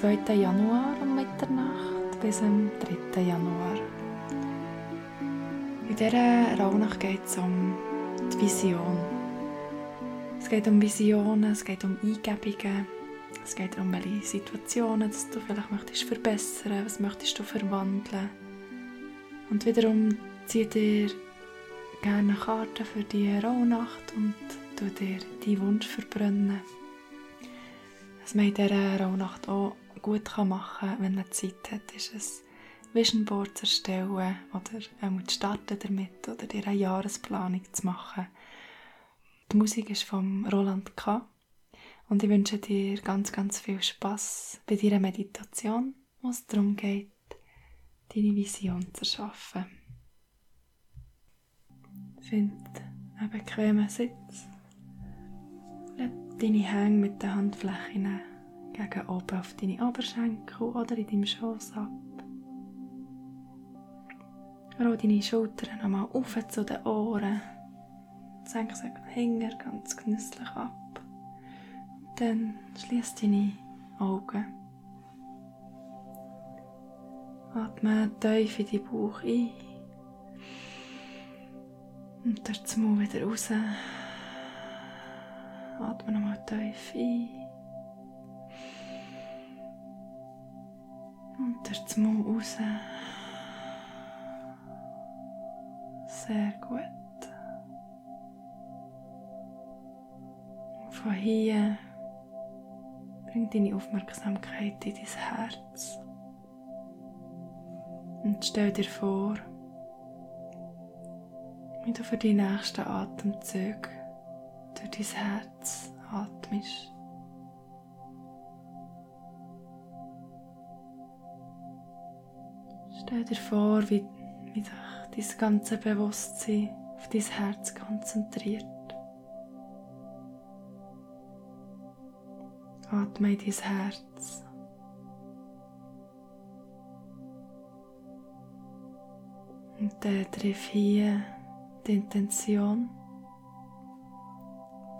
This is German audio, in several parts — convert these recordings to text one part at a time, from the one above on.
2. Januar um Mitternacht bis am 3. Januar. In dieser Rauhnacht geht es um die Vision. Es geht um Visionen, es geht um Eingebungen, es geht um welche Situationen, dass du vielleicht möchtest verbessern, was möchtest du verwandeln. Und wiederum zieh dir gerne Karten für die Rauhnacht und du dir deinen Wunsch verbrennen. Was man in dieser Rauhnacht auch gut machen kann, wenn man Zeit hat, ist ein Vision Board zu erstellen oder ähm, zu starten damit oder dir eine Jahresplanung zu machen. Die Musik ist von Roland K. Und ich wünsche dir ganz, ganz viel Spaß bei deiner Meditation, wo es darum geht, deine Vision zu erschaffen. Find einen bequemen Sitz. Leg deine Hänge mit den Handflächen gegen oben auf deine Oberschenkel oder in deinem Schoß ab. Roll deine Schultern nochmal auf zu den Ohren. Senk sie Finger ganz genüsslich ab. Und dann schließ deine Augen. Atme tief in deinen Bauch ein. Und durch den Mund wieder raus. Atme nochmal tief ein. Und durch den Mund raus. Sehr gut. Und von hier bring deine Aufmerksamkeit in dein Herz. Und stell dir vor, wie du für die nächsten Atemzüge durch dein Herz atmest. Stell dir vor, wie, wie sich dein ganze Bewusstsein auf dein Herz konzentriert. Atme in dein Herz. Und dann triff hier die Intention,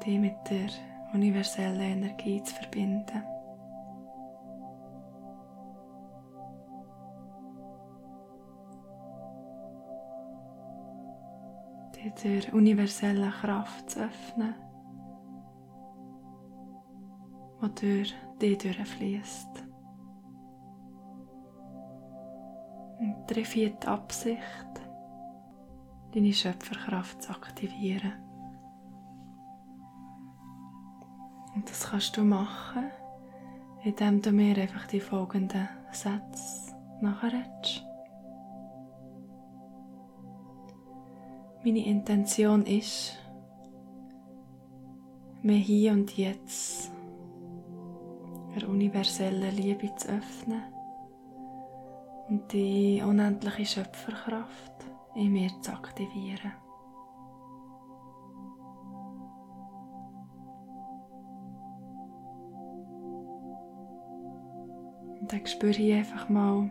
die mit der universellen Energie zu verbinden. Der universellen Kraft zu öffnen, die durch dich durchfließt. Und die Absicht, deine Schöpferkraft zu aktivieren. Und das kannst du machen, indem du mir einfach die folgenden Sätze nachredest. Meine Intention ist, mir hier und jetzt der universellen Liebe zu öffnen und die unendliche Schöpferkraft in mir zu aktivieren. Und dann spüre ich einfach mal,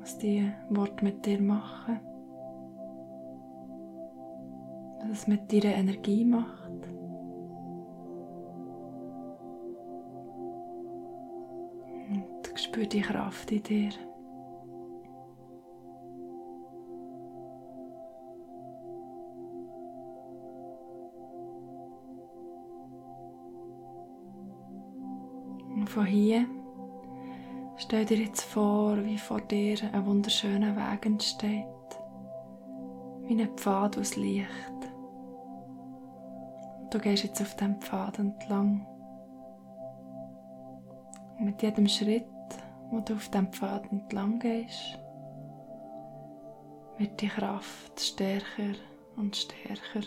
was die Worte mit dir machen. Was es mit deiner Energie macht. Und spüre die Kraft in dir. Und von hier stell dir jetzt vor, wie vor dir ein wunderschöner Weg entsteht, wie ein Pfad aus Licht. Du gehst jetzt auf dem Pfad entlang. Und mit jedem Schritt, wo du auf dem Pfad entlang gehst, wird die Kraft stärker und stärker.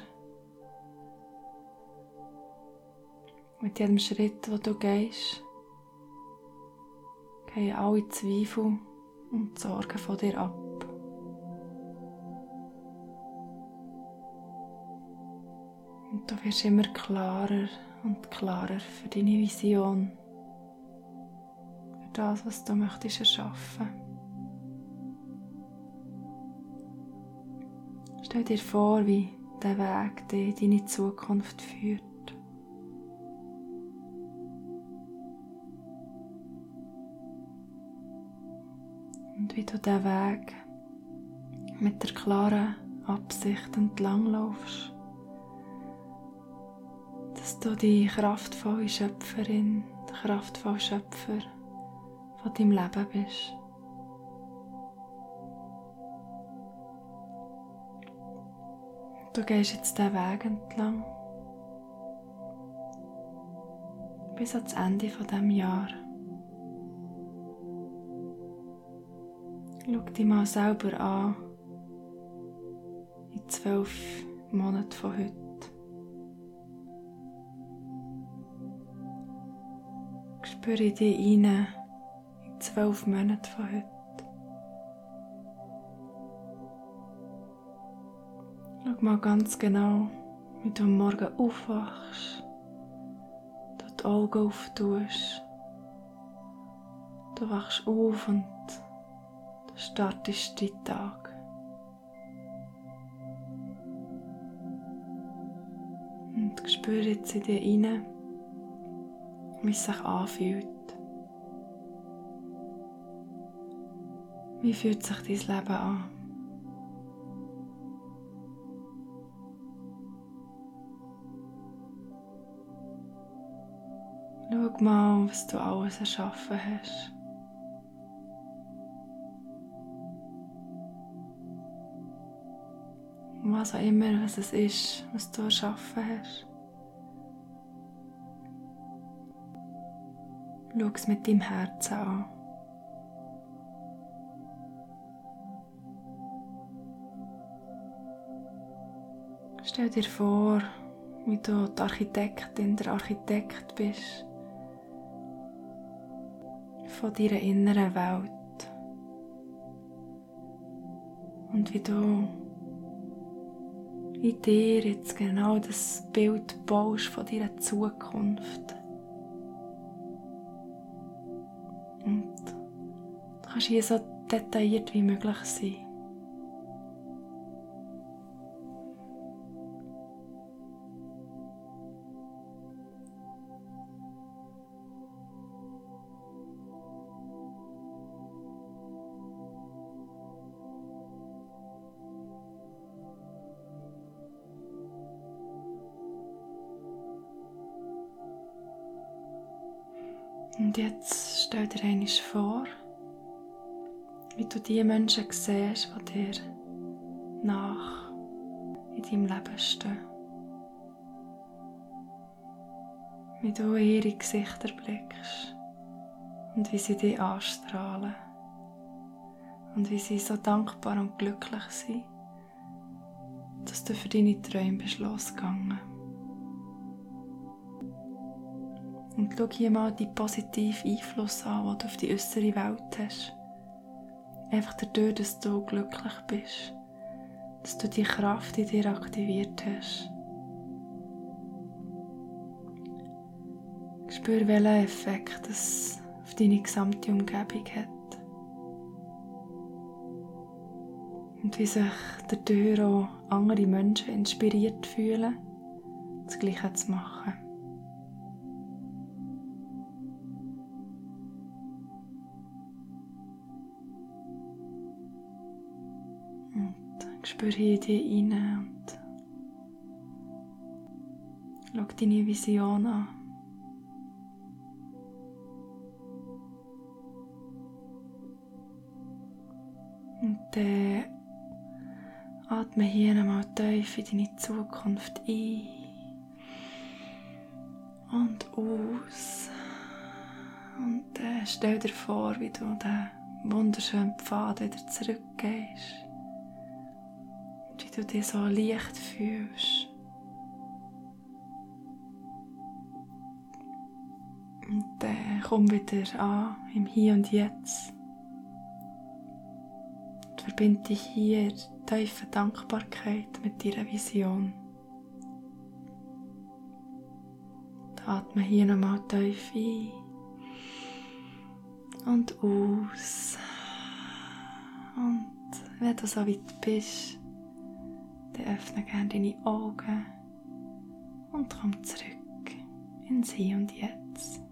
Mit jedem Schritt, wo du gehst, gehen alle Zweifel und Sorgen von dir ab. Und du wirst immer klarer und klarer für deine Vision, für das, was du möchtest erschaffen. Stell dir vor, wie der Weg dir deine Zukunft führt. Und wie du diesen Weg mit der klaren Absicht entlanglaufst dass du die kraftvolle Schöpferin, der kraftvolle Schöpfer von deinem Leben bist. Du gehst jetzt diesen Weg entlang bis ans Ende von dem Jahr. Schau dich mal selber an in zwölf Monaten von heute. Spüre dich rein in zwölf Monaten von heute. Schau mal ganz genau, wie du am Morgen aufwachst, du die Augen auftust. Du wachst auf und startest deinen Tag. Und spüre jetzt in dir rein, wie es sich anfühlt. Wie fühlt sich dein Leben an? Schau mal, was du alles erschaffen hast. Was auch immer was es ist, was du erschaffen hast. Schau es mit deinem Herzen an. Stell dir vor, wie du die Architektin, der Architekt bist von deiner inneren Welt und wie du in dir jetzt genau das Bild baust von deiner Zukunft. Kannst hier so detailliert wie möglich sein. Und jetzt stell dir einmal vor, wie du die Menschen siehst, die dir nach in deinem Leben stehen. Wie du in ihre Gesichter blickst und wie sie dich anstrahlen und wie sie so dankbar und glücklich sind, dass du für deine Träume bist losgegangen. Und schau hier mal die positiven Einfluss an, den du auf die äußere Welt hast. Einfach dadurch, dass du glücklich bist. Dass du die Kraft in dir aktiviert hast. Spür, welchen Effekt das auf deine gesamte Umgebung hat. Und wie sich dadurch auch andere Menschen inspiriert fühlen, das Gleiche zu machen. Spür hier in dich rein und schau deine Vision an. Und dann atme hier einmal tief in deine Zukunft ein und aus. Und äh, stell dir vor, wie du den wunderschönen Pfad wieder zurückgehst du dich so leicht fühlst. Und dann komm wieder an im Hier und Jetzt. Und verbinde dich hier tiefe Dankbarkeit mit deiner Vision. Atme hier nochmal tief ein und aus. Und wenn du so weit bist, öffne gerne deine Augen und komm zurück ins Hier und Jetzt.